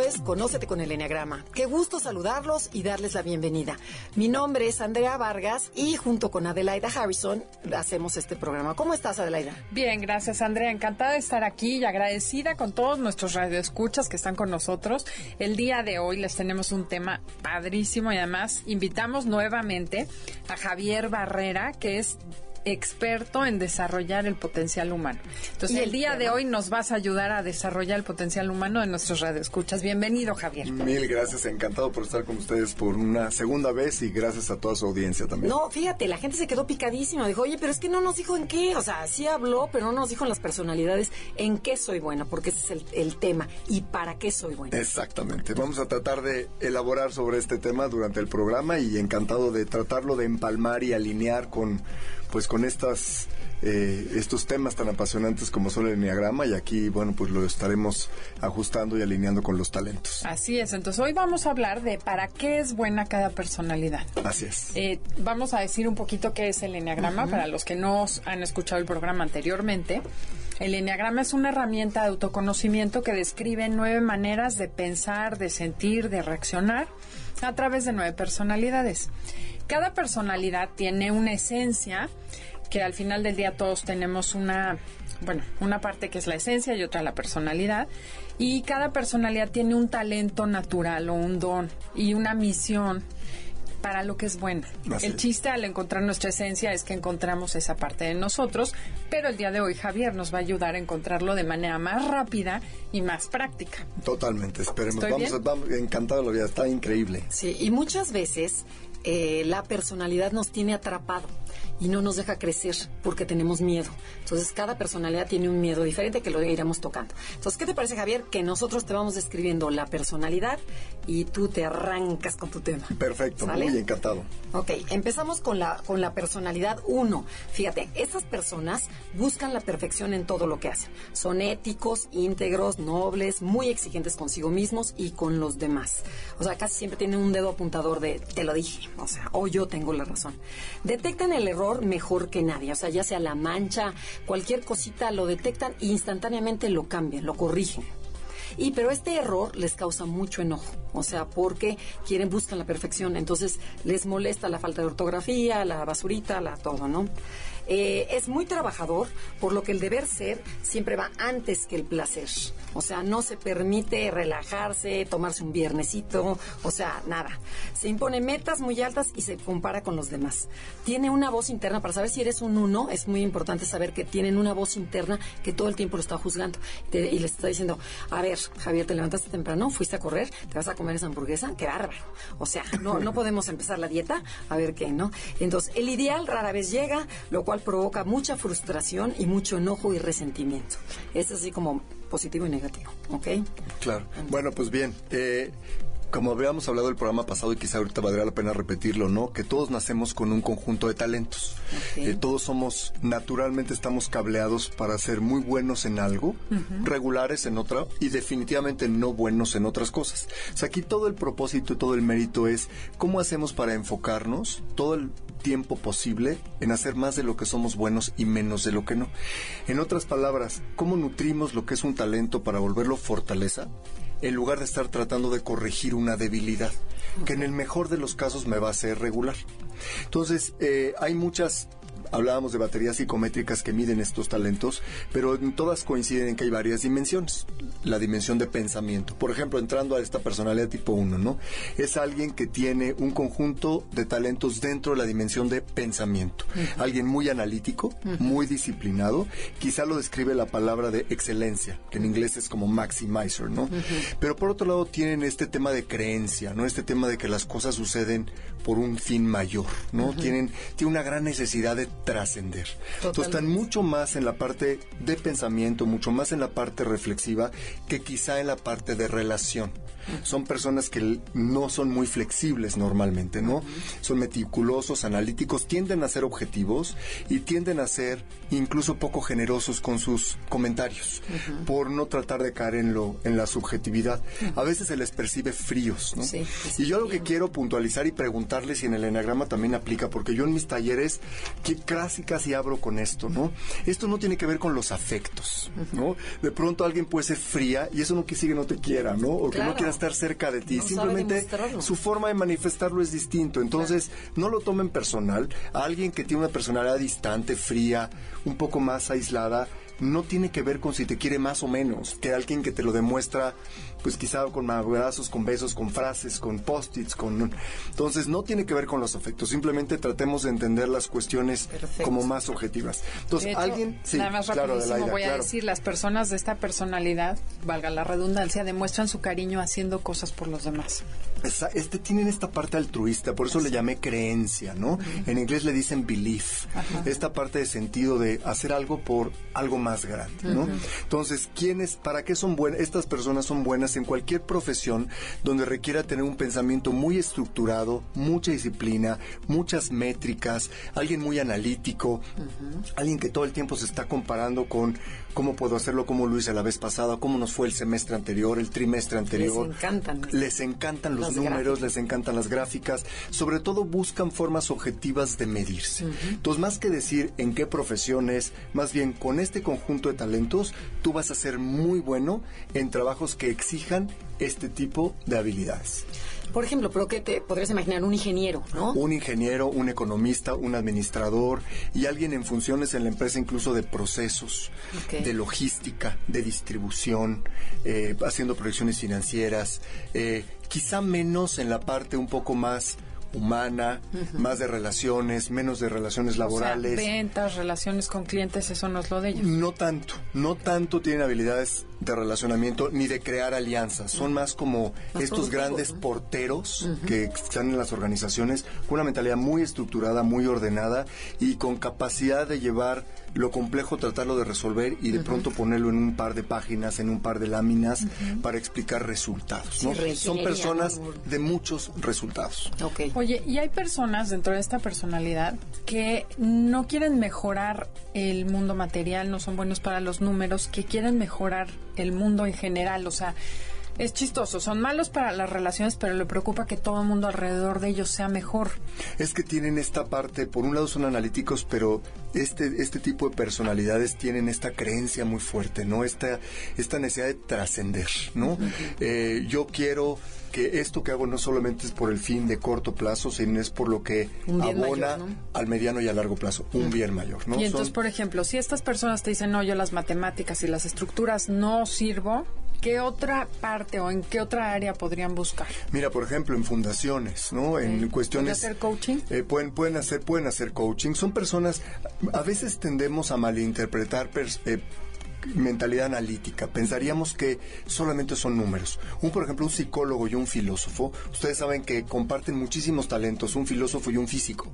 Es Conócete con el Enneagrama. Qué gusto saludarlos y darles la bienvenida. Mi nombre es Andrea Vargas y junto con Adelaida Harrison hacemos este programa. ¿Cómo estás, Adelaida? Bien, gracias, Andrea. Encantada de estar aquí y agradecida con todos nuestros radioescuchas que están con nosotros. El día de hoy les tenemos un tema padrísimo y además invitamos nuevamente a Javier Barrera, que es experto en desarrollar el potencial humano. Entonces, el, día de hoy nos vas a ayudar a desarrollar el potencial humano de nuestros radioescuchas. Bienvenido, Javier. Mil gracias, encantado por estar con ustedes por una segunda vez y gracias a toda su audiencia también. No, fíjate, la gente se quedó picadísima. Dijo, oye, pero es que no nos dijo en qué. O sea, sí habló, pero no nos dijo en las personalidades en qué soy buena, porque ese es el, el tema y para qué soy buena. Exactamente. Vamos a tratar de elaborar sobre este tema durante el programa y encantado de tratarlo de empalmar y alinear con pues con estas eh, estos temas tan apasionantes como son el enneagrama y aquí bueno pues lo estaremos ajustando y alineando con los talentos. Así es. Entonces hoy vamos a hablar de para qué es buena cada personalidad. Así es. Eh, vamos a decir un poquito qué es el enneagrama para los que no han escuchado el programa anteriormente. El enneagrama es una herramienta de autoconocimiento que describe nueve maneras de pensar, de sentir, de reaccionar a través de nueve personalidades. Cada personalidad tiene una esencia que al final del día todos tenemos una, bueno, una parte que es la esencia y otra la personalidad. Y cada personalidad tiene un talento natural o un don y una misión para lo que es bueno. Así el chiste al encontrar nuestra esencia es que encontramos esa parte de nosotros, pero el día de hoy Javier nos va a ayudar a encontrarlo de manera más rápida y más práctica. Totalmente, esperemos. ¿Estoy Vamos, bien? a- vamos encantado la vida, está increíble. Sí, y muchas veces eh, la personalidad nos tiene atrapado y no nos deja crecer porque tenemos miedo. Entonces, cada personalidad tiene un miedo diferente que lo iremos tocando. Entonces, ¿qué te parece, Javier? Que nosotros te vamos describiendo la personalidad y tú te arrancas con tu tema. Perfecto, ¿Sale? muy encantado. Ok, empezamos con la, con la personalidad 1. Fíjate, estas personas buscan la perfección en todo lo que hacen. Son éticos, íntegros, nobles, muy exigentes consigo mismos y con los demás. O sea, casi siempre tienen un dedo apuntador de te lo dije, o sea, o yo tengo la razón. Detectan el error mejor que nadie, o sea, ya sea la mancha, cualquier cosita lo detectan e instantáneamente lo cambian, lo corrigen. Y pero este error les causa mucho enojo, o sea, porque quieren buscan la perfección, entonces les molesta la falta de ortografía, la basurita, la todo, ¿no? Eh, es muy trabajador, por lo que el deber ser siempre va antes que el placer. O sea, no se permite relajarse, tomarse un viernesito, o sea, nada. Se impone metas muy altas y se compara con los demás. Tiene una voz interna, para saber si eres un uno, es muy importante saber que tienen una voz interna que todo el tiempo lo está juzgando y les está diciendo, a ver, Javier, te levantaste temprano, fuiste a correr, te vas a comer esa hamburguesa, qué bárbaro. O sea, no, no podemos empezar la dieta, a ver qué, ¿no? Entonces, el ideal rara vez llega, lo cual provoca mucha frustración y mucho enojo y resentimiento. Es así como positivo y negativo, ¿ok? Claro. Bueno, pues bien, eh, como habíamos hablado el programa pasado y quizá ahorita valdría la pena repetirlo, ¿no? Que todos nacemos con un conjunto de talentos. Eh, todos somos, naturalmente estamos cableados para ser muy buenos en algo, regulares en otra y definitivamente no buenos en otras cosas. O sea, aquí todo el propósito y todo el mérito es cómo hacemos para enfocarnos todo el tiempo posible en hacer más de lo que somos buenos y menos de lo que no. En otras palabras, ¿cómo nutrimos lo que es un talento para volverlo fortaleza? en lugar de estar tratando de corregir una debilidad, que en el mejor de los casos me va a ser regular. Entonces, eh, hay muchas hablábamos de baterías psicométricas que miden estos talentos, pero en todas coinciden en que hay varias dimensiones. La dimensión de pensamiento. Por ejemplo, entrando a esta personalidad tipo 1, ¿no? Es alguien que tiene un conjunto de talentos dentro de la dimensión de pensamiento. Alguien muy analítico, muy disciplinado. Quizá lo describe la palabra de excelencia, que en inglés es como maximizer, ¿no? Pero por otro lado tienen este tema de creencia, ¿no? Este tema de que las cosas suceden por un fin mayor, ¿no? Tienen, tiene una gran necesidad de trascender. Entonces están mucho más en la parte de pensamiento, mucho más en la parte reflexiva que quizá en la parte de relación. Son personas que no son muy flexibles normalmente, ¿no? Son meticulosos, analíticos, tienden a ser objetivos y tienden a ser incluso poco generosos con sus comentarios, por no tratar de caer en lo en la subjetividad. A veces se les percibe fríos, ¿no? y yo lo que quiero puntualizar y preguntarles si en el enagrama también aplica, porque yo en mis talleres que casi casi abro con esto, ¿no? Esto no tiene que ver con los afectos, ¿no? De pronto alguien puede ser fría y eso no que no te quiera, ¿no? O que no estar cerca de ti. Simplemente su forma de manifestarlo es distinto. Entonces, no lo tomen personal. A alguien que tiene una personalidad distante, fría, un poco más aislada, no tiene que ver con si te quiere más o menos, que alguien que te lo demuestra pues quizá con abrazos, con besos, con frases, con post-its, con... Entonces no tiene que ver con los afectos, simplemente tratemos de entender las cuestiones como más objetivas. Entonces, alguien... Sí, nada más claro, voy a decir, las personas de esta personalidad, valga la redundancia, demuestran su cariño haciendo cosas por los demás. este tienen esta parte altruista, por eso le llamé creencia, ¿no? En inglés le dicen belief, esta parte de sentido de hacer algo por algo más grande, ¿no? Entonces, ¿quiénes, para qué son buenas? Estas personas son buenas en cualquier profesión donde requiera tener un pensamiento muy estructurado, mucha disciplina, muchas métricas, alguien muy analítico, alguien que todo el tiempo se está comparando con cómo puedo hacerlo como lo hice la vez pasada, cómo nos fue el semestre anterior, el trimestre anterior. Les encantan. Les encantan los números, les encantan las gráficas, sobre todo buscan formas objetivas de medirse. Entonces, más que decir en qué profesiones, más bien con este conjunto de talentos, tú vas a ser muy bueno en trabajos que exijan este tipo de habilidades. Por ejemplo, pero que te podrías imaginar un ingeniero, ¿no? Un ingeniero, un economista, un administrador y alguien en funciones en la empresa incluso de procesos, de logística, de distribución, eh, haciendo proyecciones financieras, eh, quizá menos en la parte un poco más humana, más de relaciones, menos de relaciones laborales. ventas, relaciones con clientes, eso no es lo de ellos. No tanto, no tanto tienen habilidades de relacionamiento ni de crear alianzas. Son más como estos grandes porteros que están en las organizaciones con una mentalidad muy estructurada, muy ordenada y con capacidad de llevar lo complejo, tratarlo de resolver y de pronto ponerlo en un par de páginas, en un par de láminas para explicar resultados. Son personas de muchos resultados. Oye, y hay personas dentro de esta personalidad que no quieren mejorar el mundo material, no son buenos para los números, que quieren mejorar el mundo en general, o sea, es chistoso, son malos para las relaciones, pero le preocupa que todo el mundo alrededor de ellos sea mejor. Es que tienen esta parte, por un lado son analíticos, pero este, este tipo de personalidades tienen esta creencia muy fuerte, ¿no? Esta, esta necesidad de trascender, ¿no? Eh, yo quiero que esto que hago no solamente es por el fin de corto plazo, sino es por lo que abona al mediano y a largo plazo, un bien mayor, ¿no? Y entonces, por ejemplo, si estas personas te dicen, no, yo las matemáticas y las estructuras no sirvo, ¿Qué otra parte o en qué otra área podrían buscar? Mira, por ejemplo, en fundaciones, ¿no? En cuestiones. ¿Pueden hacer coaching? Eh, pueden, pueden, hacer, pueden hacer coaching. Son personas. A veces tendemos a malinterpretar eh, mentalidad analítica. Pensaríamos que solamente son números. Un, por ejemplo, un psicólogo y un filósofo, ustedes saben que comparten muchísimos talentos, un filósofo y un físico.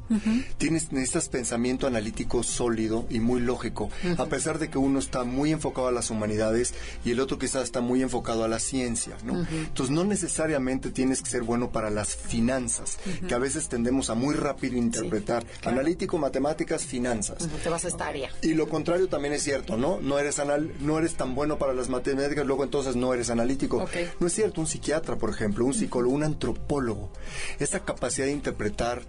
Tienes, necesitas pensamiento analítico sólido y muy lógico, a pesar de que uno está muy enfocado a las humanidades y el otro quizás está muy enfocado a la ciencia, ¿no? Entonces, no necesariamente tienes que ser bueno para las finanzas, que a veces tendemos a muy rápido interpretar. Analítico, matemáticas, finanzas. Te vas a esta área. Y lo contrario también es cierto, ¿no? No eres analítico no eres tan bueno para las matemáticas, luego entonces no eres analítico. No es cierto, un psiquiatra, por ejemplo, un psicólogo, un antropólogo, esa capacidad de interpretar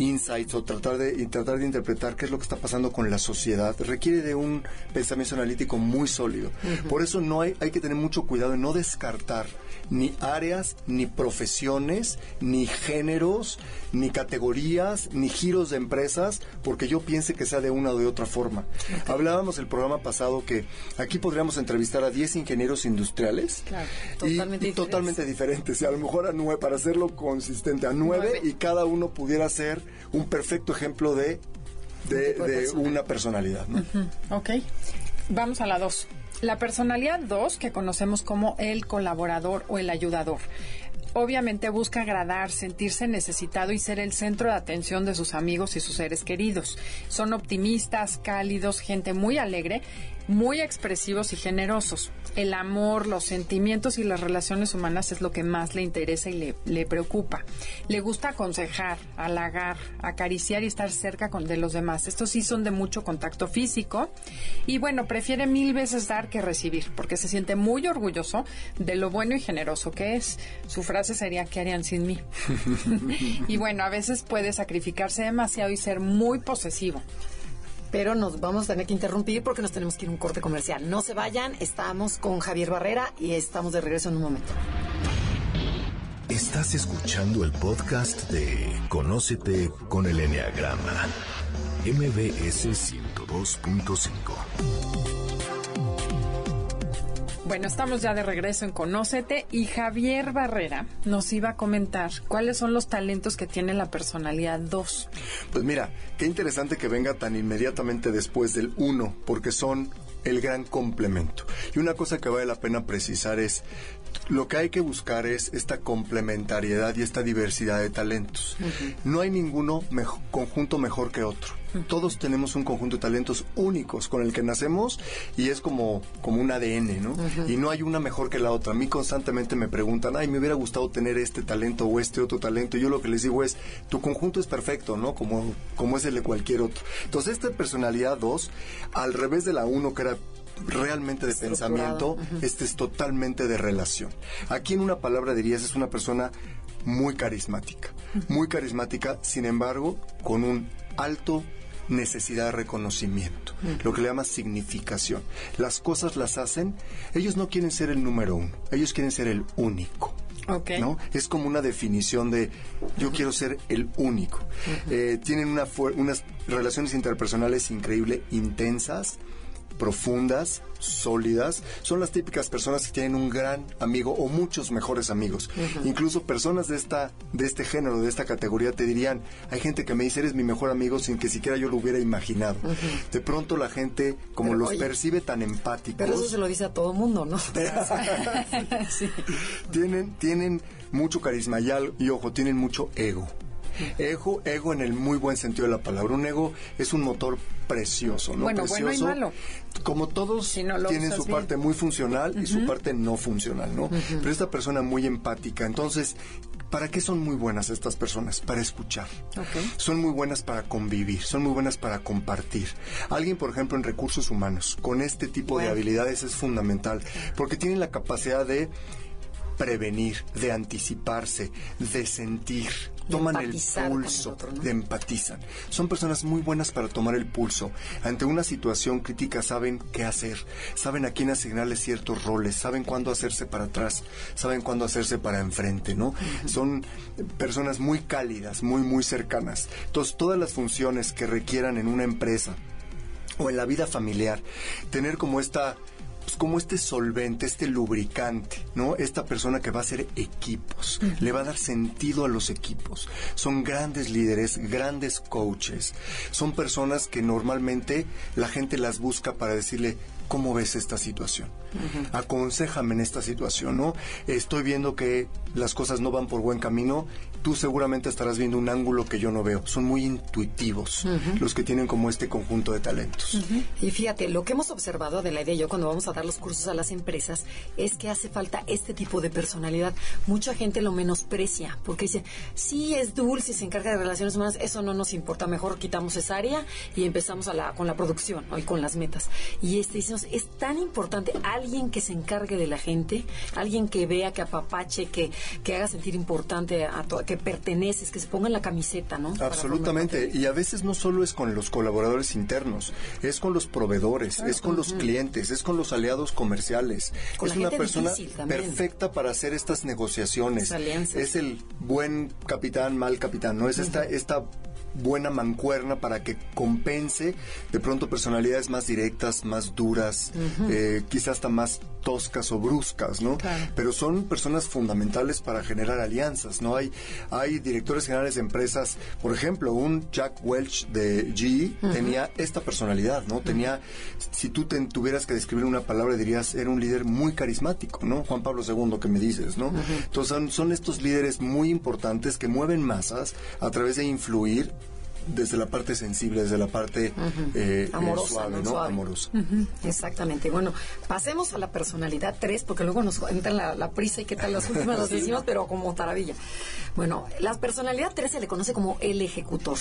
insights o tratar de, tratar de interpretar qué es lo que está pasando con la sociedad requiere de un pensamiento analítico muy sólido. Por eso no hay, hay que tener mucho cuidado en no descartar ni áreas, ni profesiones, ni géneros, ni categorías, ni giros de empresas, porque yo piense que sea de una o de otra forma. Hablábamos el programa pasado que aquí podríamos entrevistar a 10 ingenieros industriales totalmente, y, totalmente diferentes. Y a lo mejor a nueve, para hacerlo consistente, a nueve, y cada uno pudiera ser un perfecto ejemplo de, de, una personalidad. Ok. Vamos a la dos. La personalidad 2, que conocemos como el colaborador o el ayudador. Obviamente busca agradar, sentirse necesitado y ser el centro de atención de sus amigos y sus seres queridos. Son optimistas, cálidos, gente muy alegre muy expresivos y generosos. El amor, los sentimientos y las relaciones humanas es lo que más le interesa y le, preocupa. Le gusta aconsejar, halagar, acariciar y estar cerca de los demás. Estos sí son de mucho contacto físico y bueno, prefiere mil veces dar que recibir porque se siente muy orgulloso de lo bueno y generoso que es. Su frase sería, ¿qué harían sin mí? y bueno, a veces puede sacrificarse demasiado y ser muy posesivo pero nos vamos a tener que interrumpir porque nos tenemos que ir a un corte comercial. No se vayan, estamos con Javier Barrera y estamos de regreso en un momento. Estás escuchando el podcast de Conócete con el Enneagrama, MBS 102.5. Bueno, estamos ya de regreso en Conócete y Javier Barrera nos iba a comentar cuáles son los talentos que tiene la personalidad 2. Pues mira, qué interesante que venga tan inmediatamente después del 1, porque son el gran complemento. Y una cosa que vale la pena precisar es, lo que hay que buscar es esta complementariedad y esta diversidad de talentos. No hay ninguno conjunto mejor que otro. Todos tenemos un conjunto de talentos únicos con el que nacemos y es como, como un ADN, ¿no? Y no hay una mejor que la otra. A mí constantemente me preguntan, ay, me hubiera gustado tener este talento o este otro talento. Y yo lo que les digo es, tu conjunto es perfecto, ¿no? Como, como es el de cualquier otro. Entonces, esta personalidad 2, al revés de la 1, que era realmente de pensamiento, este es totalmente de relación. Aquí en una palabra dirías es una persona muy carismática, muy carismática, sin embargo, con un alto necesidad de reconocimiento, lo que le llama significación. Las cosas las hacen, ellos no quieren ser el número uno, ellos quieren ser el único. ¿no? Es como una definición de yo quiero ser el único. Eh, tienen una unas relaciones interpersonales increíble, intensas, profundas, sólidas, son las típicas personas que tienen un gran amigo o muchos mejores amigos. Incluso personas de esta de este género, de esta categoría te dirían, hay gente que me dice, "Eres mi mejor amigo" sin que siquiera yo lo hubiera imaginado. De pronto la gente como los percibe tan empáticos. Pero eso se lo dice a todo mundo, ¿no? Tienen tienen mucho carisma y, y ojo, tienen mucho ego. Ego, ego en el muy buen sentido de la palabra. Un ego es un motor precioso, ¿no? Bueno, precioso. bueno y malo. Como todos tienen su parte muy funcional y su parte no funcional, ¿no? Pero esta persona muy empática. Entonces, ¿Para qué son muy buenas estas personas? Para escuchar. Son muy buenas para convivir, son muy buenas para compartir. Alguien, por ejemplo, en recursos humanos, con este tipo de habilidades es fundamental, porque tienen la capacidad de prevenir, de anticiparse, de sentir, toman el pulso, de empatizan. Son personas muy buenas para tomar el pulso. Ante una situación crítica saben qué hacer, saben a quién asignarle ciertos roles, saben cuándo hacerse para atrás, saben cuándo hacerse para enfrente, ¿no? Son personas muy cálidas, muy, muy cercanas. Entonces, todas las funciones que requieran en una empresa o en la vida familiar, tener como esta pues, como este solvente, este lubricante, ¿no? Esta persona que va a hacer equipos, le va a dar sentido a los equipos. Son grandes líderes, grandes coaches. Son personas que normalmente la gente las busca para decirle, ¿cómo ves esta situación? Aconsejame en esta situación, ¿no? Estoy viendo que las cosas no van por buen camino tú seguramente estarás viendo un ángulo que yo no veo. Son muy intuitivos los que tienen como este conjunto de talentos. Y fíjate, lo que hemos observado de la idea yo cuando vamos a dar los cursos a las empresas es que hace falta este tipo de personalidad. Mucha gente lo menosprecia porque dice, sí, es dulce, se encarga de relaciones humanas, eso no nos importa, mejor quitamos esa área y empezamos a la, con la producción y con las metas. Y este decimos, es tan importante alguien que se encargue de la gente, alguien que vea, que apapache, que, que haga sentir importante a, todo que perteneces, que se pongan la camiseta, ¿no? Absolutamente. Y a veces no solo es con los colaboradores internos, es con los proveedores, es con los clientes, es con los aliados comerciales. es una persona perfecta para hacer estas negociaciones. Es el buen capitán, mal capitán, ¿no? Es esta, esta buena mancuerna para que compense de pronto personalidades más directas, más duras, eh, quizás hasta más toscas o bruscas, ¿no? Pero son personas fundamentales para generar alianzas, ¿no? Hay, hay directores generales de empresas, por ejemplo, un Jack Welch de GE tenía esta personalidad, ¿no? Tenía, si tú tuvieras que describir una palabra, dirías, era un líder muy carismático, ¿no? Juan Pablo II, que me dices, ¿no? Entonces son, son estos líderes muy importantes que mueven masas a través de influir desde la parte sensible, desde la parte eh, eh, suave, ¿no? Amorosa. Exactamente. Bueno, pasemos a la personalidad 3, porque luego nos entra la, prisa y qué tal las últimas las decimos, pero como taravilla. Bueno, la personalidad 3 se le conoce como el ejecutor.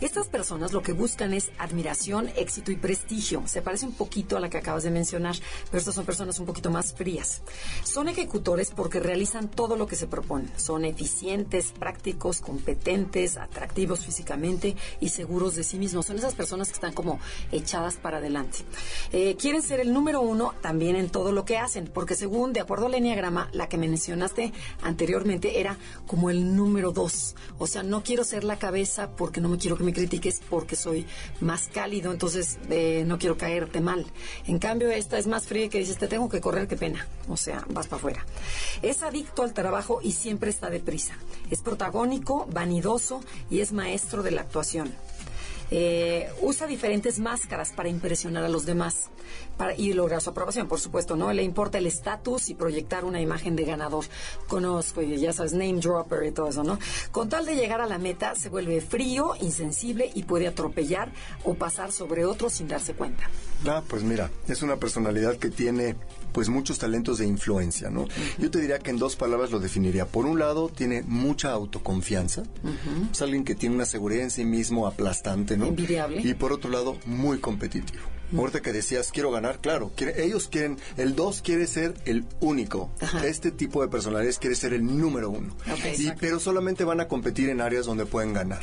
Estas personas lo que buscan es admiración, éxito y prestigio. Se parece un poquito a la que acabas de mencionar, pero estas son personas un poquito más frías. Son ejecutores porque realizan todo lo que se proponen. Son eficientes, prácticos, competentes, atractivos físicamente y seguros de sí mismos. Son esas personas que están como echadas para adelante. Eh, quieren ser el número uno también en todo lo que hacen, porque según, de acuerdo al Enneagrama, la que mencionaste anteriormente era como el número dos. O sea, no quiero ser la cabeza porque no me quiero que me critiques porque soy más cálido, entonces eh, no quiero caerte mal. En cambio, esta es más fría que dices, te tengo que correr, qué pena. O sea, vas para afuera. Es adicto al trabajo y siempre está deprisa. Es protagónico, vanidoso y es maestro de la actuación situación eh, usa diferentes máscaras para impresionar a los demás para, y lograr su aprobación, por supuesto, ¿no? Le importa el estatus y proyectar una imagen de ganador. Conozco, y ya sabes, name dropper y todo eso, ¿no? Con tal de llegar a la meta, se vuelve frío, insensible y puede atropellar o pasar sobre otros sin darse cuenta. Ah, pues mira, es una personalidad que tiene pues muchos talentos de influencia, ¿no? Yo te diría que en dos palabras lo definiría. Por un lado, tiene mucha autoconfianza. Es alguien que tiene una seguridad en sí mismo aplastante, ¿no? Envidiable. Y por otro lado, muy competitivo. Ahorita que decías, quiero ganar, claro, ellos quieren, el 2 quiere ser el único. Este tipo de personalidades quiere ser el número uno. y, pero solamente van a competir en áreas donde pueden ganar.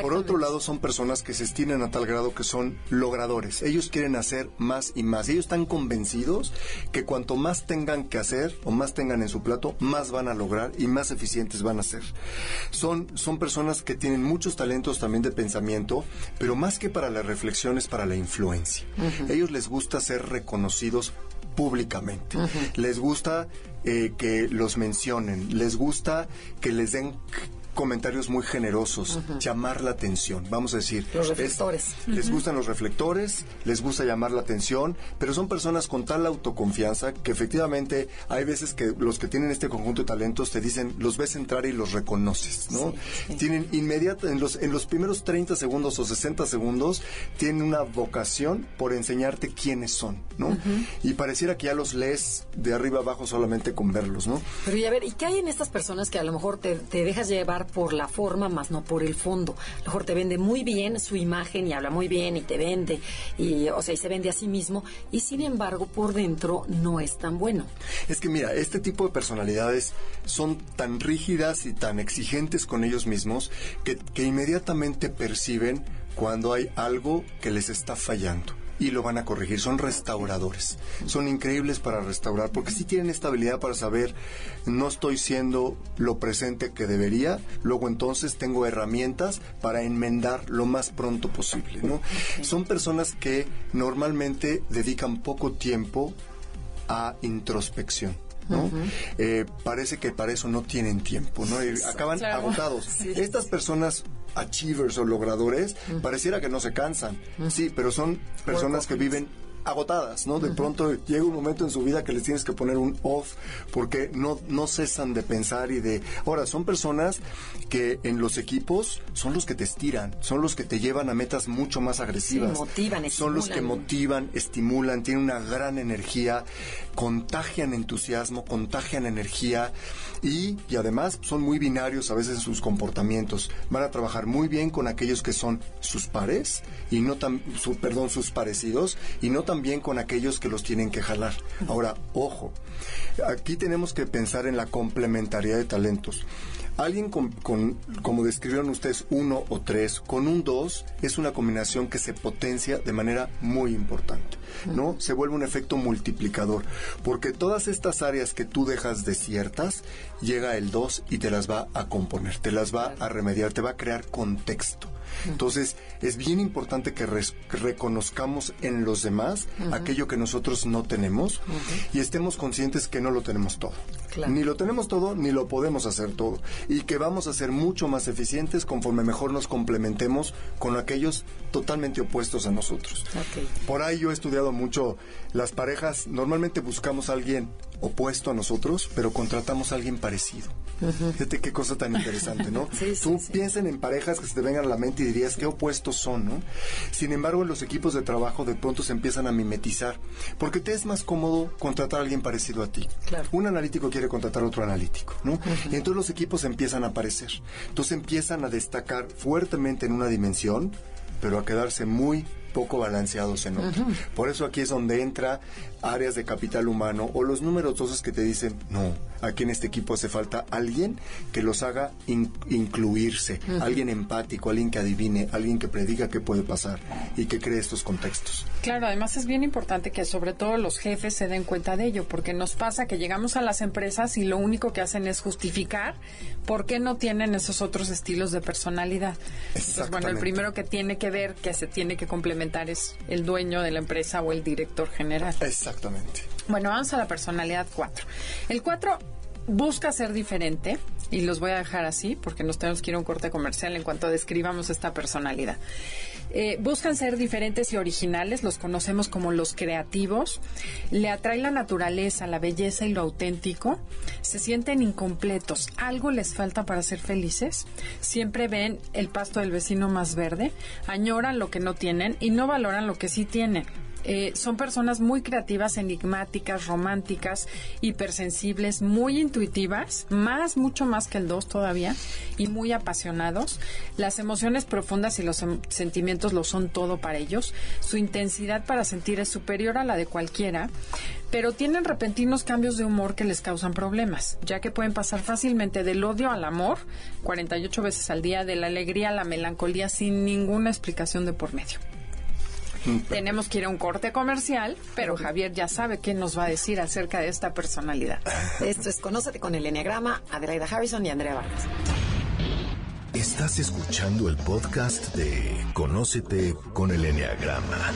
Por otro lado, son personas que se estiran a tal grado que son logradores. Ellos quieren hacer más y más. Ellos están convencidos que cuanto más tengan que hacer o más tengan en su plato, más van a lograr y más eficientes van a ser. Son, son personas que tienen muchos talentos también de pensamiento, pero más que para la reflexión es para la influencia. Ellos les gusta ser reconocidos públicamente. Les gusta eh, que los mencionen, les gusta que les den comentarios muy generosos, llamar la atención, vamos a decir. Los reflectores. Les gustan los reflectores, les gusta llamar la atención, pero son personas con tal autoconfianza que efectivamente hay veces que los que tienen este conjunto de talentos te dicen, los ves entrar y los reconoces, ¿no? Tienen inmediato, en los, en los primeros 30 segundos o 60 segundos, tienen una vocación por enseñarte quiénes son, ¿no? Y pareciera que ya los lees de arriba abajo solamente con verlos, ¿no? Pero y a ver, ¿y qué hay en estas personas que a lo mejor te, te dejas llevar por la forma, más no por el fondo. A lo mejor te vende muy bien su imagen y habla muy bien y te vende, y, o sea, y se vende a sí mismo, y sin embargo, por dentro no es tan bueno. Es que mira, este tipo de personalidades son tan rígidas y tan exigentes con ellos mismos que, que inmediatamente perciben cuando hay algo que les está fallando y lo van a corregir. Son restauradores. Son increíbles para restaurar porque si tienen esta habilidad para saber no estoy siendo lo presente que debería, luego entonces tengo herramientas para enmendar lo más pronto posible. ¿no? Son personas que normalmente dedican poco tiempo a introspección. ¿no? Eh, parece que para eso no tienen tiempo, ¿no? acaban agotados. Estas personas achievers o logradores, pareciera que no se cansan. Sí, pero son personas que viven agotadas, ¿no? De pronto llega un momento en su vida que les tienes que poner un off porque no, no cesan de pensar y de... Ahora, son personas que en los equipos son los que te estiran, son los que te llevan a metas mucho más agresivas. motivan, son los que motivan, estimulan, tienen una gran energía, contagian entusiasmo, contagian energía y, y además son muy binarios a veces en sus comportamientos. Van a trabajar muy bien con aquellos que son sus pares y no tan, su, perdón, sus parecidos y no tan bien con aquellos que los tienen que jalar. Ahora, ojo, Aquí tenemos que pensar en la complementariedad de talentos. Alguien con, como describieron ustedes, uno o tres, con un dos, es una combinación que se potencia de manera muy importante, ¿no? Se vuelve un efecto multiplicador, porque todas estas áreas que tú dejas desiertas, llega el dos y te las va a componer, te las va a remediar, te va a crear contexto. Entonces, es bien importante que, reconozcamos en los demás aquello que nosotros no tenemos y estemos conscientes que no lo tenemos todo. Ni lo tenemos todo, ni lo podemos hacer todo. Y que vamos a ser mucho más eficientes conforme mejor nos complementemos con aquellos totalmente opuestos a nosotros. Por ahí yo he estudiado mucho las parejas. Normalmente buscamos a alguien opuesto a nosotros, pero contratamos a alguien parecido. Fíjate qué cosa tan interesante, ¿no? Tú piensen en parejas que se te vengan a la mente y dirías qué opuestos son, ¿no? Sin embargo, en los equipos de trabajo de pronto se empiezan a mimetizar, porque te es más cómodo contratar a alguien parecido a ti. Un analítico quiere contratar a otro analítico, ¿no? Y entonces los equipos empiezan a aparecer. Entonces empiezan a destacar fuertemente en una dimensión, pero a quedarse muy poco balanceados en otro. Por eso aquí es donde entra áreas de capital humano o los números dos que te dicen, no, aquí en este equipo hace falta alguien que los haga incluirse, alguien empático, alguien que adivine, alguien que prediga qué puede pasar y que cree estos contextos. Claro, además es bien importante que sobre todo los jefes se den cuenta de ello, porque nos pasa que llegamos a las empresas y lo único que hacen es justificar por qué no tienen esos otros estilos de personalidad. Entonces, bueno, el primero que tiene que ver que se tiene que complementar es el dueño de la empresa o el director general. Exactamente. Bueno, vamos a la personalidad 4. El 4 busca ser diferente y los voy a dejar así porque nos tenemos que ir a un corte comercial en cuanto describamos esta personalidad. Eh, buscan ser diferentes y originales, los conocemos como los creativos, le atrae la naturaleza, la belleza y lo auténtico, se sienten incompletos, algo les falta para ser felices, siempre ven el pasto del vecino más verde, añoran lo que no tienen y no valoran lo que sí tienen. Eh, son personas muy creativas, enigmáticas, románticas, hipersensibles, muy intuitivas, más, mucho más que el 2 todavía, y muy apasionados. Las emociones profundas y los em, sentimientos lo son todo para ellos. Su intensidad para sentir es superior a la de cualquiera, pero tienen repentinos cambios de humor que les causan problemas, ya que pueden pasar fácilmente del odio al amor, 48 veces al día, de la alegría a la melancolía sin ninguna explicación de por medio. Tenemos que ir a un corte comercial, pero Javier ya sabe qué nos va a decir acerca de esta personalidad. Esto es Conócete con el Enneagrama, Adelaida Harrison y Andrea Vargas. Estás escuchando el podcast de Conócete con el Enneagrama,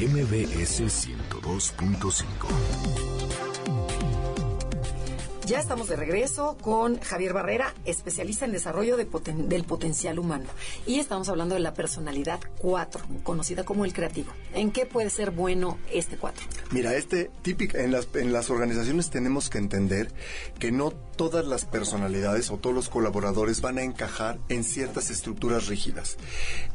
MBS 102.5. Ya estamos de regreso con Javier Barrera, especialista en desarrollo del potencial humano. Y estamos hablando de la personalidad 4, conocida como el creativo. ¿En qué puede ser bueno este 4? Mira, este típico, en las, en las organizaciones tenemos que entender que no todas las personalidades o todos los colaboradores van a encajar en ciertas estructuras rígidas.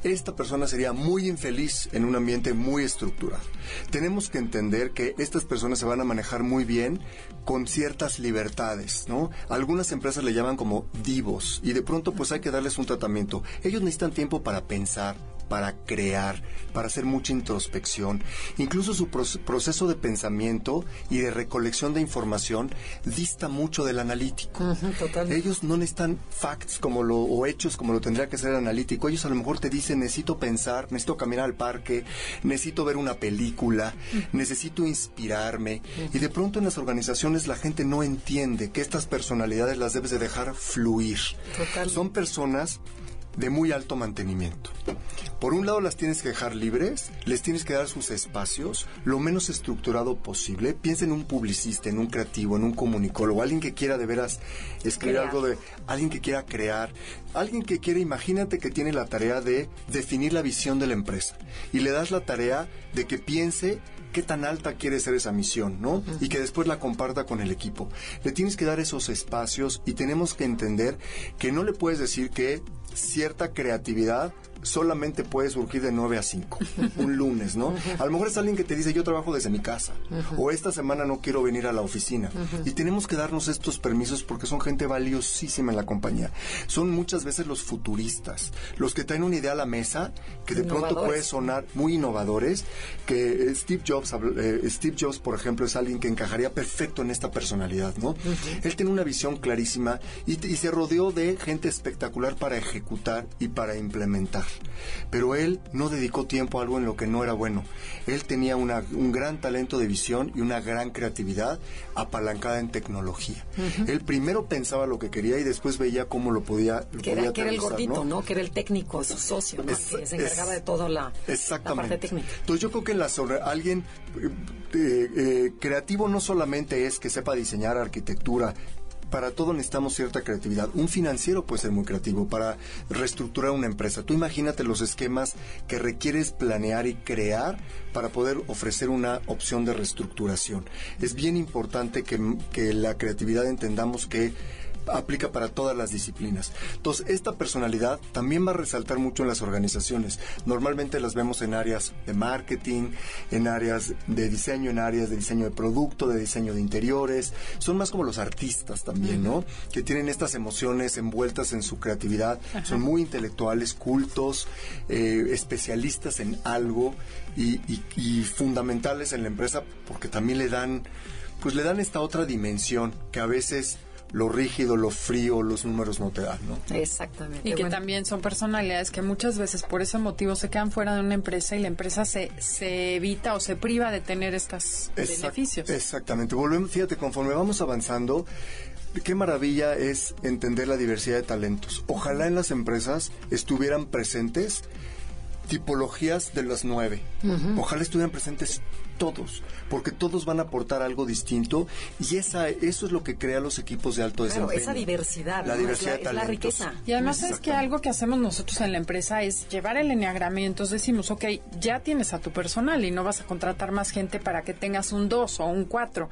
Esta persona sería muy infeliz en un ambiente muy estructurado. Tenemos que entender que estas personas se van a manejar muy bien con ciertas libertades, ¿no? Algunas empresas le llaman como divos y de pronto pues hay que darles un tratamiento. Ellos necesitan tiempo para pensar, para crear, para hacer mucha introspección. Incluso su proceso de pensamiento y de recolección de información dista mucho del analítico. Ellos no necesitan facts como lo, o hechos como lo tendría que ser el analítico. Ellos a lo mejor te dicen necesito pensar, necesito caminar al parque, necesito ver una película, necesito inspirarme. Y de pronto en las organizaciones la gente no entiende que estas personalidades las debes de dejar fluir. Son personas de muy alto mantenimiento. Por un lado las tienes que dejar libres, les tienes que dar sus espacios lo menos estructurado posible. Piensa en un publicista, en un creativo, en un comunicólogo, alguien que quiera de veras escribir algo de alguien que quiera crear, alguien que quiera, imagínate que tiene la tarea de definir la visión de la empresa y le das la tarea de que piense qué tan alta quiere ser esa misión, ¿no? Y que después la comparta con el equipo. Le tienes que dar esos espacios y tenemos que entender que no le puedes decir que cierta creatividad solamente puede surgir de 9 a 5, un lunes, ¿no? A lo mejor es alguien que te dice yo trabajo desde mi casa o esta semana no quiero venir a la oficina. Y tenemos que darnos estos permisos porque son gente valiosísima en la compañía. Son muchas veces los futuristas, los que traen una idea a la mesa que de pronto puede sonar muy innovadores, que eh, Steve Jobs, eh, Steve Jobs, por ejemplo, es alguien que encajaría perfecto en esta personalidad, ¿no? Él tiene una visión clarísima y se rodeó de gente espectacular para ejecutar y para implementar. Pero él no dedicó tiempo a algo en lo que no era bueno. Él tenía un gran talento de visión y una gran creatividad apalancada en tecnología. Él primero pensaba lo que quería y después veía cómo lo podía. que, era, el gordito, ¿no? Que era el técnico, su socio, que se encargaba de toda la, parte técnica. Entonces yo creo que en la sobre, alguien eh, eh, creativo no solamente es que sepa diseñar arquitectura, para todo necesitamos cierta creatividad. Un financiero puede ser muy creativo para reestructurar una empresa. Tú imagínate los esquemas que requieres planear y crear para poder ofrecer una opción de reestructuración. Es bien importante que, que la creatividad entendamos que aplica para todas las disciplinas. Entonces, esta personalidad también va a resaltar mucho en las organizaciones. Normalmente las vemos en áreas de marketing, en áreas de diseño, en áreas de diseño de producto, de diseño de interiores. Son más como los artistas también, ¿no? Que tienen estas emociones envueltas en su creatividad. Son muy intelectuales, cultos, eh, especialistas en algo y, y fundamentales en la empresa porque también le dan, pues le dan esta otra dimensión que a veces lo rígido, lo frío, los números no te dan, ¿no? Exactamente. Y que también son personalidades que muchas veces por ese motivo se quedan fuera de una empresa y la empresa se, se evita o se priva de tener estos beneficios. Exactamente. Volvemos, fíjate, conforme vamos avanzando, qué maravilla es entender la diversidad de talentos. Ojalá en las empresas estuvieran presentes tipologías de las nueve. Ojalá estuvieran presentes todos, porque todos van a aportar algo distinto y esa eso es lo que crea los equipos de alto desempeño. esa diversidad, la diversidad es la, riqueza. Y además es que algo que hacemos nosotros en la empresa es llevar el enneagramiento, decimos, ok, ya tienes a tu personal y no vas a contratar más gente para que tengas un 2 o un 4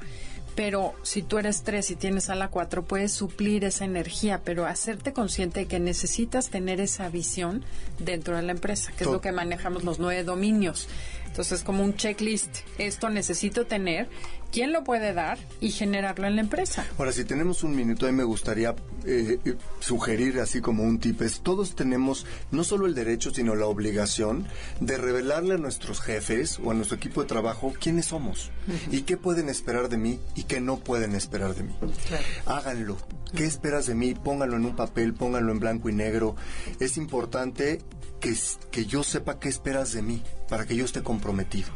pero si tú eres 3 y tienes a la 4, puedes suplir esa energía, pero hacerte consciente de que necesitas tener esa visión dentro de la empresa, que es lo que manejamos los nueve dominios. Entonces, como un checklist, esto necesito tener, quién lo puede dar y generarlo en la empresa. Ahora, si tenemos un minuto, ahí me gustaría eh, sugerir así como un tip, es todos tenemos no solo el derecho, sino la obligación de revelarle a nuestros jefes o a nuestro equipo de trabajo quiénes somos y qué pueden esperar de mí y qué no pueden esperar de mí. Háganlo. ¿Qué esperas de mí? Pónganlo en un papel, pónganlo en blanco y negro. Es importante que, que yo sepa qué esperas de mí para que yo esté comprometido.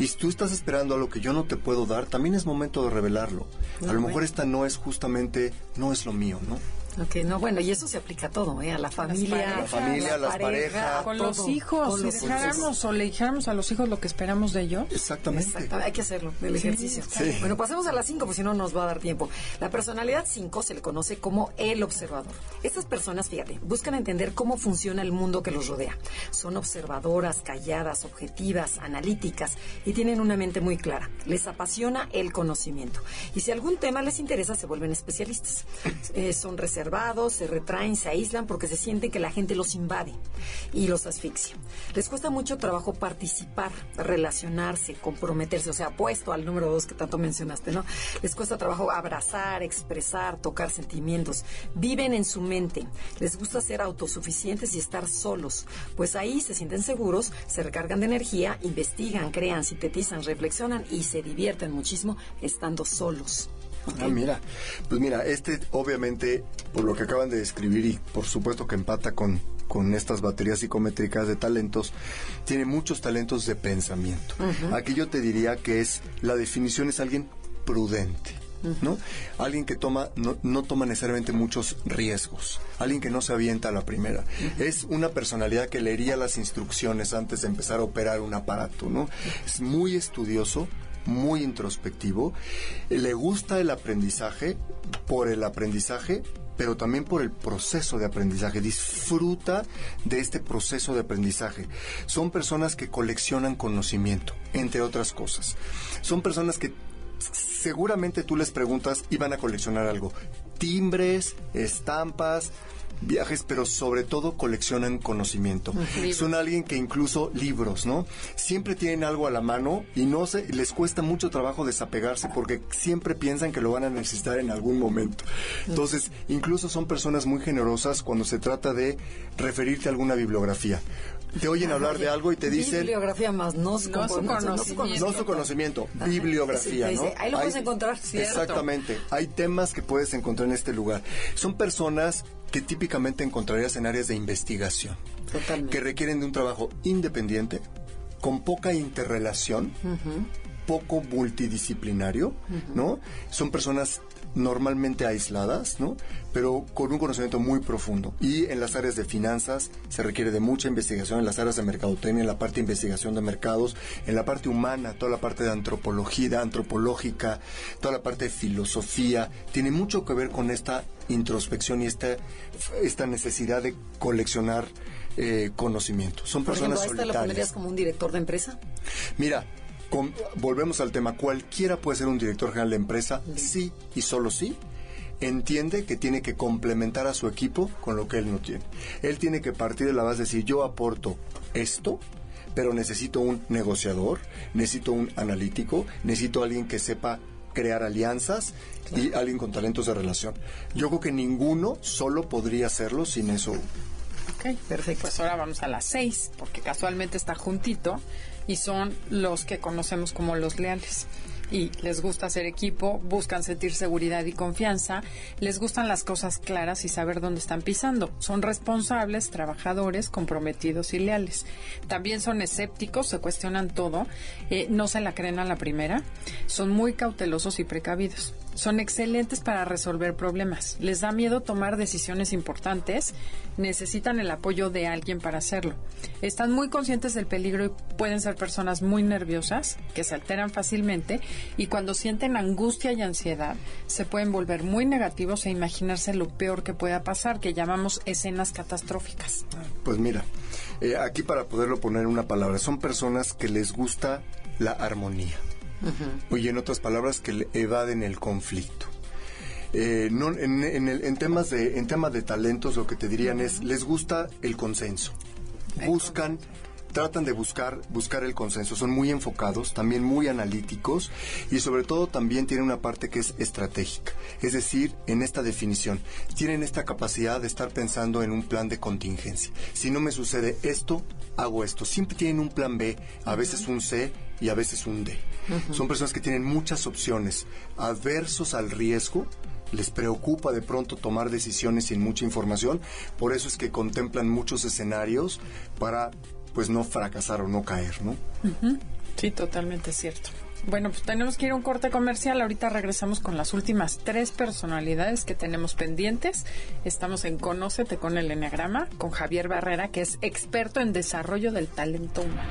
Y si tú estás esperando algo que yo no te puedo dar, también es momento de revelarlo. a lo mejor esta no es justamente, no es lo mío, ¿no? Ok, no, bueno, y eso se aplica a todo, ¿eh? A la familia, a la familia, a las parejas, con los hijos. si dejáramos o le dijéramos a los hijos lo que esperamos de ellos. Exactamente. Hay que hacerlo, el ejercicio. Bueno, pasemos a las cinco, pues si no nos va a dar tiempo. La personalidad 5 se le conoce como el observador. Estas personas, fíjate, buscan entender cómo funciona el mundo que los rodea. Son observadoras, calladas, objetivas, analíticas y tienen una mente muy clara. Les apasiona el conocimiento. Y si algún tema les interesa, se vuelven especialistas. Eh, son reservados se retraen, se aíslan porque se sienten que la gente los invade y los asfixia. Les cuesta mucho trabajo participar, relacionarse, comprometerse, o sea, puesto al número dos que tanto mencionaste, ¿no? Les cuesta trabajo abrazar, expresar, tocar sentimientos. Viven en su mente. Les gusta ser autosuficientes y estar solos, pues ahí se sienten seguros, se recargan de energía, investigan, crean, sintetizan, reflexionan y se divierten muchísimo estando solos. Ah, mira, pues mira, este obviamente, por lo que acaban de describir y por supuesto que empata con, con estas baterías psicométricas de talentos, tiene muchos talentos de pensamiento. Aquí yo te diría que es, la definición es alguien prudente. ¿no? Alguien que toma, no, no, toma necesariamente muchos riesgos, alguien que no se avienta a la primera. Es una personalidad que leería las instrucciones antes de empezar a operar un aparato, ¿no? Es muy estudioso, muy introspectivo, le gusta el aprendizaje por el aprendizaje, pero también por el proceso de aprendizaje. Disfruta de este proceso de aprendizaje. Son personas que coleccionan conocimiento, entre otras cosas. Son personas que seguramente tú les preguntas y van a coleccionar algo. Timbres, estampas, viajes, pero sobre todo coleccionan conocimiento. Son alguien que incluso libros, ¿no? Siempre tienen algo a la mano y no se les cuesta mucho trabajo desapegarse porque siempre piensan que lo van a necesitar en algún momento. Entonces, incluso son personas muy generosas cuando se trata de referirte a alguna bibliografía te oyen hablar de algo y te dicen... Bibliografía más, no su, conocimiento. No su conocimiento, bibliografía, ¿no? ahí lo puedes encontrar. Exactamente. Hay temas que puedes encontrar en este lugar. Son personas que típicamente encontrarías en áreas de investigación. Totalmente. Que requieren de un trabajo independiente, con poca interrelación, poco multidisciplinario, ¿no? Son personas normalmente aisladas, ¿no? Pero con un conocimiento muy profundo. Y en las áreas de finanzas se requiere de mucha investigación, en las áreas de mercadotecnia, en la parte de investigación de mercados, en la parte humana, toda la parte de antropología, antropológica, toda la parte de filosofía. Tiene mucho que ver con esta introspección y esta, esta necesidad de coleccionar eh, conocimiento. Son personas ejemplo, ¿esta lo pondrías como un director de empresa? Mira, volvemos al tema, cualquiera puede ser un director general de empresa, sí y solo sí entiende que tiene que complementar a su equipo con lo que él no tiene. Él tiene que partir de la base de decir, yo aporto esto, pero necesito un negociador, necesito un analítico, necesito alguien que sepa crear alianzas y alguien con talentos de relación. Yo creo que ninguno solo podría hacerlo sin eso. Ok, perfecto. Pues ahora vamos a las seis, porque casualmente está juntito y son los que conocemos como los leales y les gusta hacer equipo, buscan sentir seguridad y confianza, les gustan las cosas claras y saber dónde están pisando. Son responsables, trabajadores, comprometidos y leales. También son escépticos, se cuestionan todo, eh, no se la creen a la primera, son muy cautelosos y precavidos. Son excelentes para resolver problemas. Les da miedo tomar decisiones importantes. Necesitan el apoyo de alguien para hacerlo. Están muy conscientes del peligro y pueden ser personas muy nerviosas, que se alteran fácilmente y cuando sienten angustia y ansiedad se pueden volver muy negativos e imaginarse lo peor que pueda pasar, que llamamos escenas catastróficas. Pues mira, eh, aquí para poderlo poner en una palabra, son personas que les gusta la armonía. Oye, en otras palabras, que evaden el conflicto. Eh, no, en, en, temas de, en temas de talentos, lo que te dirían es, les gusta el consenso. Buscan tratan de buscar, buscar el consenso. Son muy enfocados, también muy analíticos y sobre todo también tienen una parte que es estratégica. Es decir, en esta definición, tienen esta capacidad de estar pensando en un plan de contingencia. Si no me sucede esto, hago esto. Siempre tienen un plan B, a veces un C y a veces un D. Son personas que tienen muchas opciones, adversos al riesgo, les preocupa de pronto tomar decisiones sin mucha información, por eso es que contemplan muchos escenarios para pues no fracasar o no caer, ¿no? Sí, totalmente cierto. Bueno, pues tenemos que ir a un corte comercial. Ahorita regresamos con las últimas tres personalidades que tenemos pendientes. Estamos en Conócete con el Enneagrama, con Javier Barrera, que es experto en desarrollo del talento humano.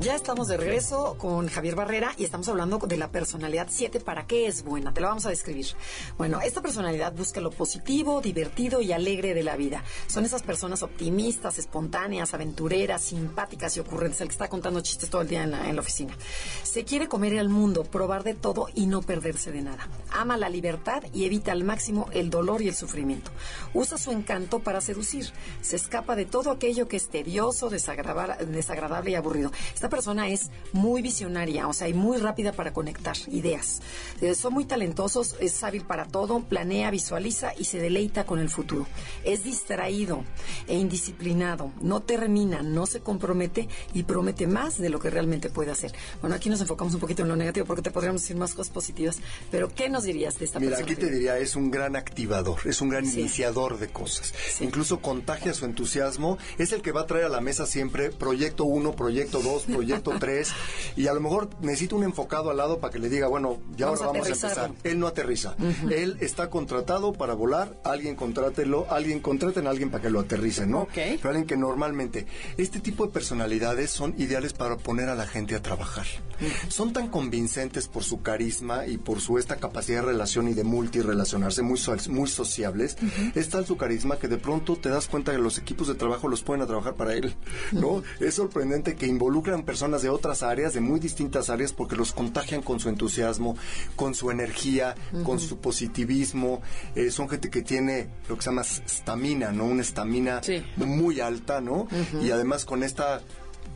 Ya estamos de regreso con Javier Barrera y estamos hablando de la personalidad 7. ¿Para qué es buena? Te la vamos a describir. Bueno, esta personalidad busca lo positivo, divertido y alegre de la vida. Son esas personas optimistas, espontáneas, aventureras, simpáticas y ocurrentes. El que está contando chistes todo el día en la, en la oficina. Se quiere comer al mundo, probar de todo y no perderse de nada. Ama la libertad y evita al máximo el dolor y el sufrimiento. Usa su encanto para seducir. Se escapa de todo aquello que es tedioso, desagradable y aburrido. Esta persona es muy visionaria, o sea, y muy rápida para conectar ideas. Eh, son muy talentosos, es hábil para todo, planea, visualiza y se deleita con el futuro. Es distraído e indisciplinado, no termina, no se compromete y promete más de lo que realmente puede hacer. Bueno, aquí nos enfocamos un poquito en lo negativo porque te podríamos decir más cosas positivas, pero ¿qué nos dirías de esta Mira, persona? aquí te diría, es un gran activador, es un gran iniciador de cosas. Incluso contagia su entusiasmo, es el que va a traer a la mesa siempre proyecto 1, proyecto 2, proyecto 3 y a lo mejor necesita un enfocado al lado para que le diga, bueno, ya Vamos ahora a vamos a empezar. aterrizarlo. Él no aterriza. Él está contratado para volar, alguien contrátelo, alguien contraten a alguien para que lo aterrice, ¿no? Ok. Pero alguien que normalmente este tipo de personalidades son ideales para poner a la gente a trabajar. Son tan convincentes por su carisma y por su esta capacidad de relación y de multirelacionarse, muy, so- muy sociables. Es tal su carisma que de pronto te das cuenta que los equipos de trabajo los ponen a trabajar para él, ¿no? Es sorprendente que involucran personas de otras áreas, de muy distintas áreas, porque los contagian con su entusiasmo, con su energía, con su positivismo. Eh, son gente que tiene lo que se llama estamina, ¿no? Una estamina Sí. muy alta, ¿no? Y además con esta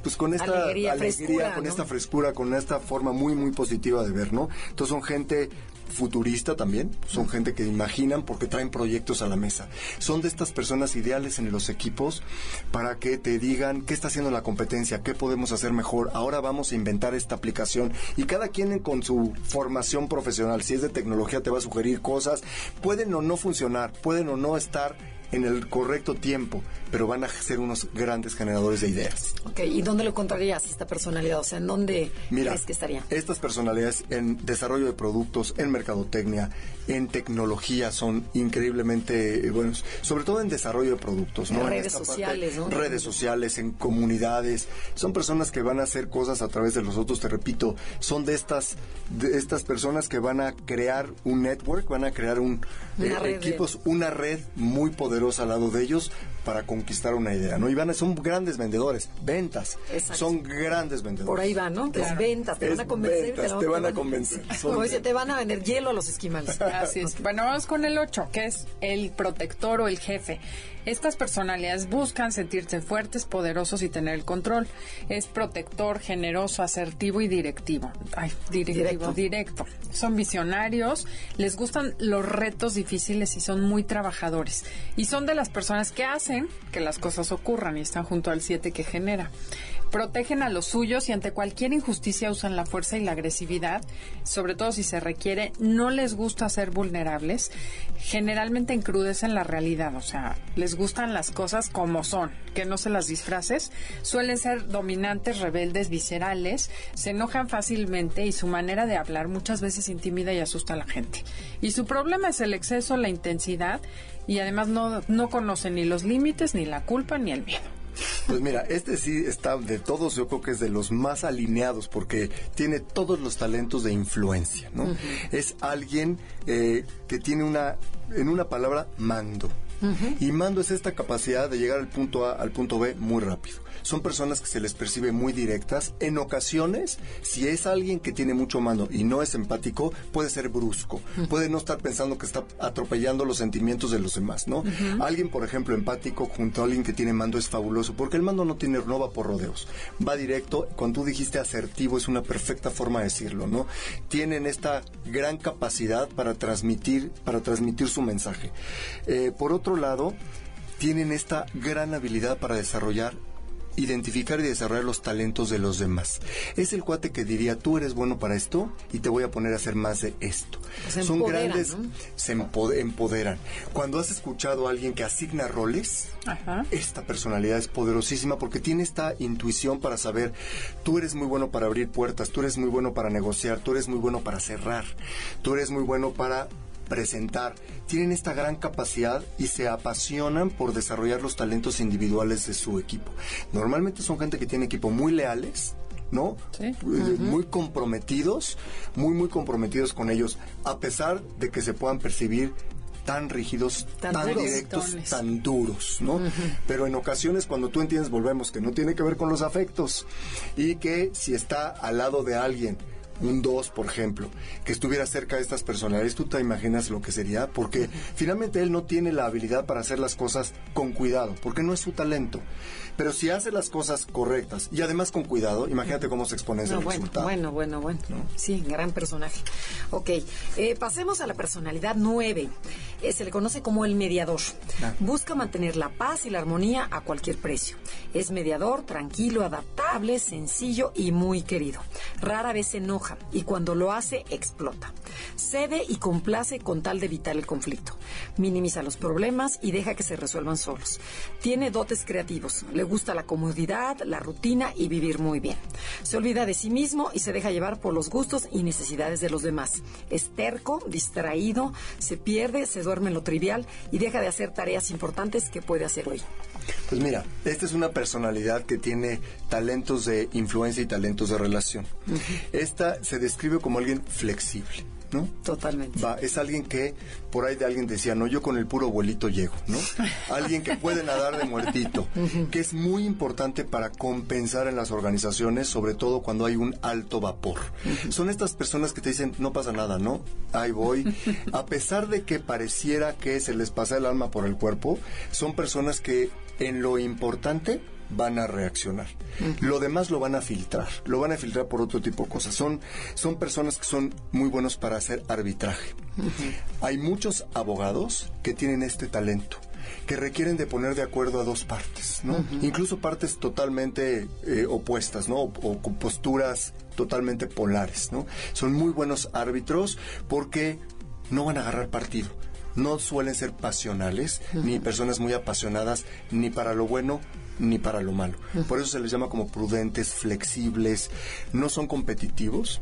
pues con esta Alegría, frescura, con ¿no? esta frescura, con esta forma muy muy positiva de ver, ¿no? Entonces son gente futurista también, son gente que imaginan porque traen proyectos a la mesa. Son de estas personas ideales en los equipos para que te digan qué está haciendo la competencia, qué podemos hacer mejor. Ahora vamos a inventar esta aplicación y cada quien con su formación profesional, si es de tecnología te va a sugerir cosas, pueden o no funcionar, pueden o no estar en el correcto tiempo, pero van a ser unos grandes generadores de ideas. Ok, ¿y dónde lo encontrarías esta personalidad? O sea, ¿en dónde Mira, crees que estaría? estas personalidades en desarrollo de productos, en mercadotecnia, en tecnología son increíblemente eh, buenos, sobre todo en desarrollo de productos, ¿no? En En redes parte, sociales, ¿no? Redes sociales, en comunidades, son personas que van a hacer cosas a través de los otros, te repito, son de estas de estas personas que van a crear un network, van a crear un eh, de- equipos, una red muy poderosa al lado de ellos para conquistar una idea, ¿no? Y van a son grandes vendedores, ventas, Exacto. son grandes vendedores. Por ahí va, ¿no? Las ventas, te Es van a convencer. ventas, te van a convencer. Como dice, te van a vender hielo a los esquimales. Así es. Bueno, vamos con el 8, que es el protector o el jefe. Estas personalidades buscan sentirse fuertes, poderosos y tener el control. Es protector, generoso, asertivo y directivo. Ay, directivo, Directo. directo. Son visionarios, les gustan los retos difíciles y son muy trabajadores. Y son de las personas que hacen que las cosas ocurran y están junto al 7 que genera. Protegen a los suyos y ante cualquier injusticia usan la fuerza y la agresividad, sobre todo si se requiere. No les gusta ser vulnerables. Generalmente encrudecen la realidad, o sea, les gustan las cosas como son, que no se las disfraces. Suelen ser dominantes, rebeldes, viscerales, se enojan fácilmente y su manera de hablar muchas veces intimida y asusta a la gente. Y su problema es el exceso, la intensidad y además no, no conocen ni los límites, ni la culpa, ni el miedo. Pues mira, este sí está de todos, yo creo que es de los más alineados porque tiene todos los talentos de influencia, ¿no? Es alguien eh, que tiene una, en una palabra, mando. Y mando es esta capacidad de llegar al punto A al punto B muy rápido. Son personas que se les percibe muy directas. En ocasiones, si es alguien que tiene mucho mando y no es empático, puede ser brusco. Puede no estar pensando que está atropellando los sentimientos de los demás, ¿no? Alguien, por ejemplo, empático junto a alguien que tiene mando es fabuloso, porque el mando no tiene no va por rodeos. Va directo. Cuando tú dijiste asertivo, es una perfecta forma de decirlo, ¿no? Tienen esta gran capacidad para transmitir, para transmitir su mensaje. Eh, por otro lado, tienen esta gran habilidad para desarrollar identificar y desarrollar los talentos de los demás. Es el cuate que diría, tú eres bueno para esto y te voy a poner a hacer más de esto. Se Son grandes, ¿no? se empo- empoderan. Cuando has escuchado a alguien que asigna roles, Ajá. esta personalidad es poderosísima porque tiene esta intuición para saber, tú eres muy bueno para abrir puertas, tú eres muy bueno para negociar, tú eres muy bueno para cerrar, tú eres muy bueno para presentar. Tienen esta gran capacidad y se apasionan por desarrollar los talentos individuales de su equipo. Normalmente son gente que tiene equipo muy leales, ¿no? Sí. Eh, Muy comprometidos, muy, muy comprometidos con ellos, a pesar de que se puedan percibir tan rígidos, Tan tan, duros. directos, Tones. tan duros, ¿no? Pero en ocasiones cuando tú entiendes, volvemos, que no tiene que ver con los afectos y que si está al lado de alguien, un 2, por ejemplo, que estuviera cerca de estas personalidades, tú te imaginas lo que sería, porque finalmente él no tiene la habilidad para hacer las cosas con cuidado, porque no es su talento. Pero si hace las cosas correctas y además con cuidado, imagínate cómo se expone No, el bueno, resultado. bueno, bueno, bueno. Sí, gran personaje. Ok, eh, pasemos a la personalidad 9. Eh, se le conoce como el mediador. Ah. Busca mantener la paz y la armonía a cualquier precio. Es mediador, tranquilo, adaptable, sencillo y muy querido. Rara vez se enoja y cuando lo hace explota. Cede y complace con tal de evitar el conflicto. Minimiza los problemas y deja que se resuelvan solos. Tiene dotes creativos. Le gusta la comodidad, la rutina y vivir muy bien. Se olvida de sí mismo y se deja llevar por los gustos y necesidades de los demás. Es terco, distraído, se pierde, se duerme en lo trivial y deja de hacer tareas importantes que puede hacer hoy. Pues mira, esta es una personalidad que tiene talentos de influencia y talentos de relación. Esta se describe como alguien flexible. ¿No? Totalmente. Va, es alguien que, por ahí de alguien decía, no, yo con el puro abuelito llego, ¿no? alguien que puede nadar de muertito, que es muy importante para compensar en las organizaciones, sobre todo cuando hay un alto vapor. Son estas personas que te dicen, no pasa nada, ¿no? Ahí voy. A pesar de que pareciera que se les pasa el alma por el cuerpo, son personas que en lo importante van a reaccionar. Lo demás lo van a filtrar, lo van a filtrar por otro tipo de cosas. Son, son personas que son muy buenos para hacer arbitraje. Hay muchos abogados que tienen este talento que requieren de poner de acuerdo a dos partes, ¿no? Incluso partes totalmente eh, opuestas, ¿no? O, o, con posturas totalmente polares, ¿no? Son muy buenos árbitros porque no van a agarrar partido. No suelen ser pasionales, ni personas muy apasionadas, ni para lo bueno ni para lo malo. Por eso se les llama como prudentes, flexibles, no son competitivos.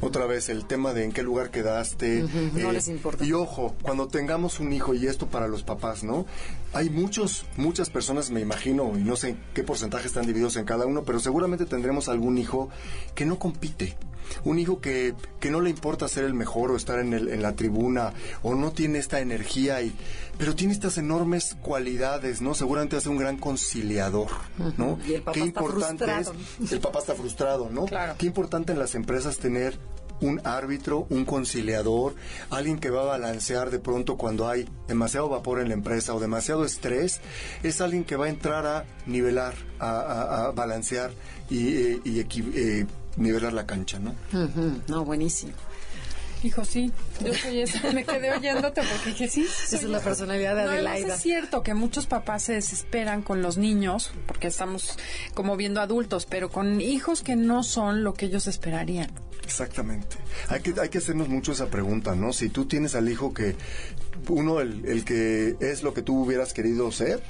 Otra vez el tema de en qué lugar quedaste. No les importa. Y ojo, cuando tengamos un hijo, y esto para los papás, ¿no? Hay muchos, muchas personas, me imagino, y no sé qué porcentaje están divididos en cada uno, pero seguramente tendremos algún hijo que no compite. Un hijo que, que no le importa ser el mejor o estar en, el, en la tribuna o no tiene esta energía, y, pero tiene estas enormes cualidades, ¿no? Seguramente hace un gran conciliador, ¿no? Y el papá Qué está importante es, frustrado. el papá está frustrado, ¿no? Claro. Qué importante en las empresas tener un árbitro, un conciliador, alguien que va a balancear de pronto cuando hay demasiado vapor en la empresa o demasiado estrés, es alguien que va a entrar a nivelar, a, a- a balancear y, eh, y equi- eh, nivelar la cancha, ¿no? No, buenísimo. Hijo, sí, yo soy esa. Me quedé oyéndote porque dije, sí, soy Esa es la personalidad de No, Adelaida. es cierto que muchos papás se desesperan con los niños, porque estamos como viendo adultos, pero con hijos que no son lo que ellos esperarían. Exactamente. Hay que, hay que hacernos mucho esa pregunta, ¿no? Si tú tienes al hijo que, uno, el, el que es lo que tú hubieras querido ser,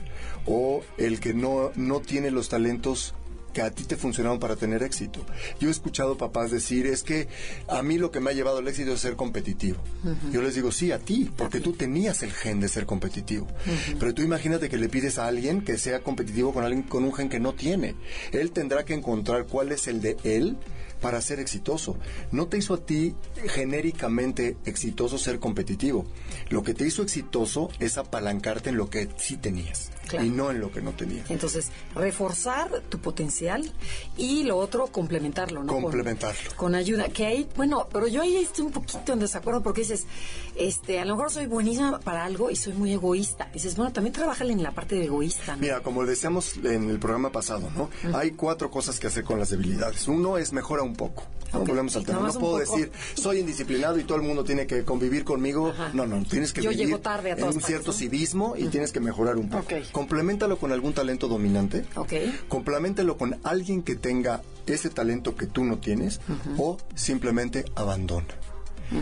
o el que no, no tiene los talentos que a ti te funcionaron para tener éxito. Yo he escuchado papás decir, es que a mí lo que me ha llevado al éxito es ser competitivo. Yo les digo, sí, a ti, porque tú tenías el gen de ser competitivo. Pero tú imagínate que le pides a alguien que sea competitivo con alguien con un gen que no tiene. Él tendrá que encontrar cuál es el de él para ser exitoso. No te hizo a ti genéricamente exitoso ser competitivo. Lo que te hizo exitoso es apalancarte en lo que sí tenías Claro. y no en lo que no tenías. Entonces, reforzar tu potencial y lo otro, complementarlo, ¿no? Complementarlo. Con, ayuda. Que ahí, bueno, pero yo ahí estoy un poquito en desacuerdo porque dices, este, a lo mejor soy buenísima para algo y soy muy egoísta. Dices, bueno, también trabaja en la parte de egoísta, ¿no? Mira, como decíamos en el programa pasado, ¿no? Hay cuatro cosas que hacer con las debilidades. Uno es mejora un poco. ¿No? Volvemos al tema. Puedo poco. decir, soy indisciplinado y todo el mundo tiene que convivir conmigo. Ajá. No, no, tienes que Yo vivir llego tarde a en un partes, cierto ¿no? civismo y tienes que mejorar un poco. Complementalo con algún talento dominante. Ok. Complementalo con alguien que tenga ese talento que tú no tienes o simplemente abandona.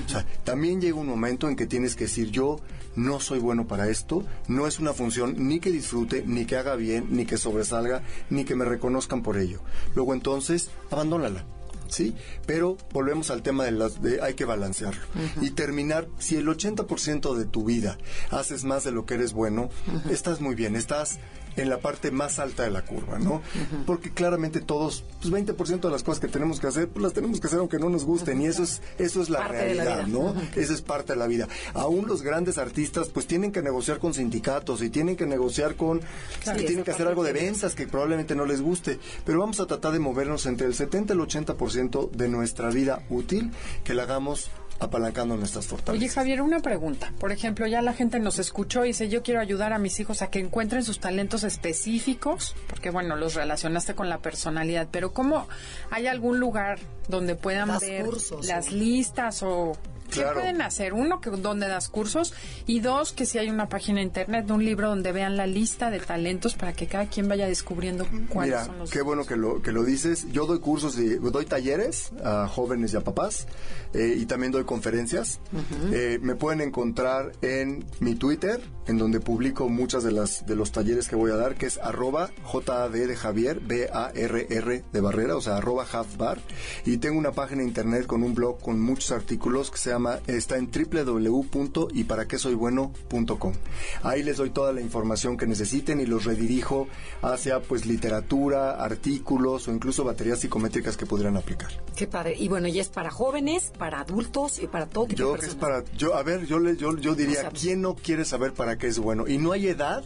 O sea, también llega un momento en que tienes que decir yo no soy bueno para esto, no es una función ni que disfrute, ni que haga bien, ni que sobresalga, ni que me reconozcan por ello. Luego entonces, abandónala. ¿Sí? Pero volvemos al tema de las de hay que balancearlo y terminar si el 80% de tu vida haces más de lo que eres bueno, estás muy bien, estás en la parte más alta de la curva, ¿no? Porque claramente todos, pues 20% de las cosas que tenemos que hacer, pues las tenemos que hacer aunque no nos gusten y eso es eso es la Parte de la realidad. ¿no? Eso es parte de la vida. Aún los grandes artistas pues tienen que negociar con sindicatos y tienen que negociar con Claro, tienen que hacer algo de ventas que probablemente no les guste, pero vamos a tratar de movernos entre el 70 y el 80% de nuestra vida útil que la hagamos apalancando nuestras Oye, fortalezas. Javier, una pregunta. Por ejemplo, ya la gente nos escuchó y dice, yo quiero ayudar a mis hijos a que encuentren sus talentos específicos, porque bueno, los relacionaste con la personalidad, pero ¿cómo hay algún lugar donde puedan ver cursos, las listas o ¿Qué pueden hacer? Uno, que donde das cursos y dos, que si hay una página de internet, un libro donde vean la lista de talentos para que cada quien vaya descubriendo cuáles son los... Qué bueno que lo, que lo dices. Yo doy cursos, y doy talleres a jóvenes y a papás eh, y también doy conferencias. Eh, me pueden encontrar en mi Twitter, en donde publico muchas de las de los talleres que voy a dar, que es arroba JAD de Javier, B-A-R-R de Barrera, o sea, arroba halfbar. Y tengo una página de internet con un blog con muchos artículos que se llama, está en www.yparaquesoybueno.com. Ahí les doy toda la información que necesiten y los redirijo hacia pues literatura, artículos o incluso baterías psicométricas que pudieran aplicar. Qué padre. Y bueno, y es para jóvenes, para adultos y para todo tipo yo, de personas. Es para, yo, a ver, yo, yo, yo diría, ¿quién no quiere saber para qué es bueno? Y no hay edad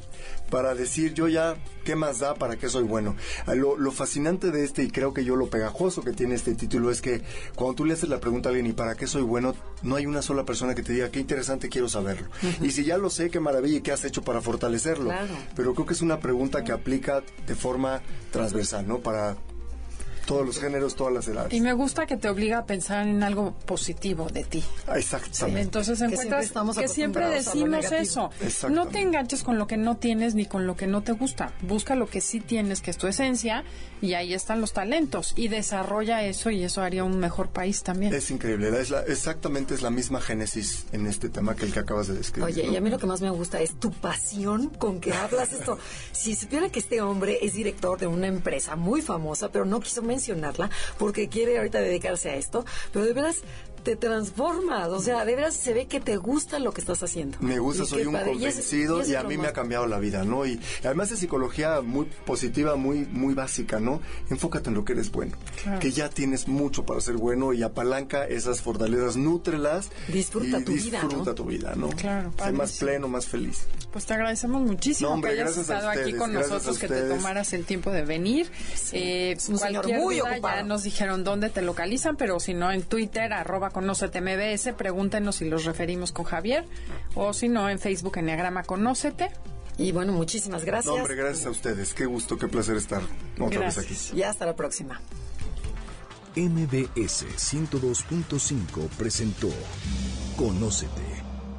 para decir yo ya, ¿qué más da para qué soy bueno? Ah, lo, lo fascinante de este, y creo que yo lo pegajoso que tiene este título, es que cuando tú le haces la pregunta a alguien, ¿y para qué soy bueno? No hay una sola persona que te diga, qué interesante, quiero saberlo. Y si ya lo sé, qué maravilla, y qué has hecho para fortalecerlo. Pero creo que es una pregunta que aplica de forma transversal, ¿no? Para todos los géneros, todas las edades. Y me gusta que te obliga a pensar en algo positivo de ti. Exactamente. entonces encuentras que siempre, decimos eso. No te enganches con lo que no tienes ni con lo que no te gusta. Busca lo que sí tienes, que es tu esencia, y ahí están los talentos. Y desarrolla eso y eso haría un mejor país también. Es increíble. Es la, exactamente es la misma génesis en este tema que el que acabas de describir. Oye, y a mí lo que más me gusta es tu pasión con que hablas esto. si supiera que este hombre es director de una empresa muy famosa, pero no quiso mencionarla porque quiere ahorita dedicarse a esto, pero de veras te transformas, o sea, de veras se ve que te gusta lo que estás haciendo. Me gusta, soy un convencido y, a mí me ha cambiado la vida, ¿no? Y además de psicología muy positiva, muy muy básica, ¿no? Enfócate en lo que eres bueno, que ya tienes mucho para ser bueno y apalanca esas fortalezas, nútrelas. Disfruta tu vida, Disfruta tu vida, ¿no? Claro, Sé más pleno, más feliz. Pues te agradecemos muchísimo que hayas estado aquí con nosotros, que te tomaras el tiempo de venir. Eh, un señor muy ocupado. Ya nos dijeron dónde te localizan, pero si no en Twitter arroba Conócete MBS, pregúntenos si los referimos con Javier o si no en Facebook Enneagrama Conócete. Y bueno, muchísimas gracias. No, hombre, gracias a ustedes. Qué gusto, qué placer estar otra vez aquí. Y hasta la próxima. MBS 102.5 presentó Conócete.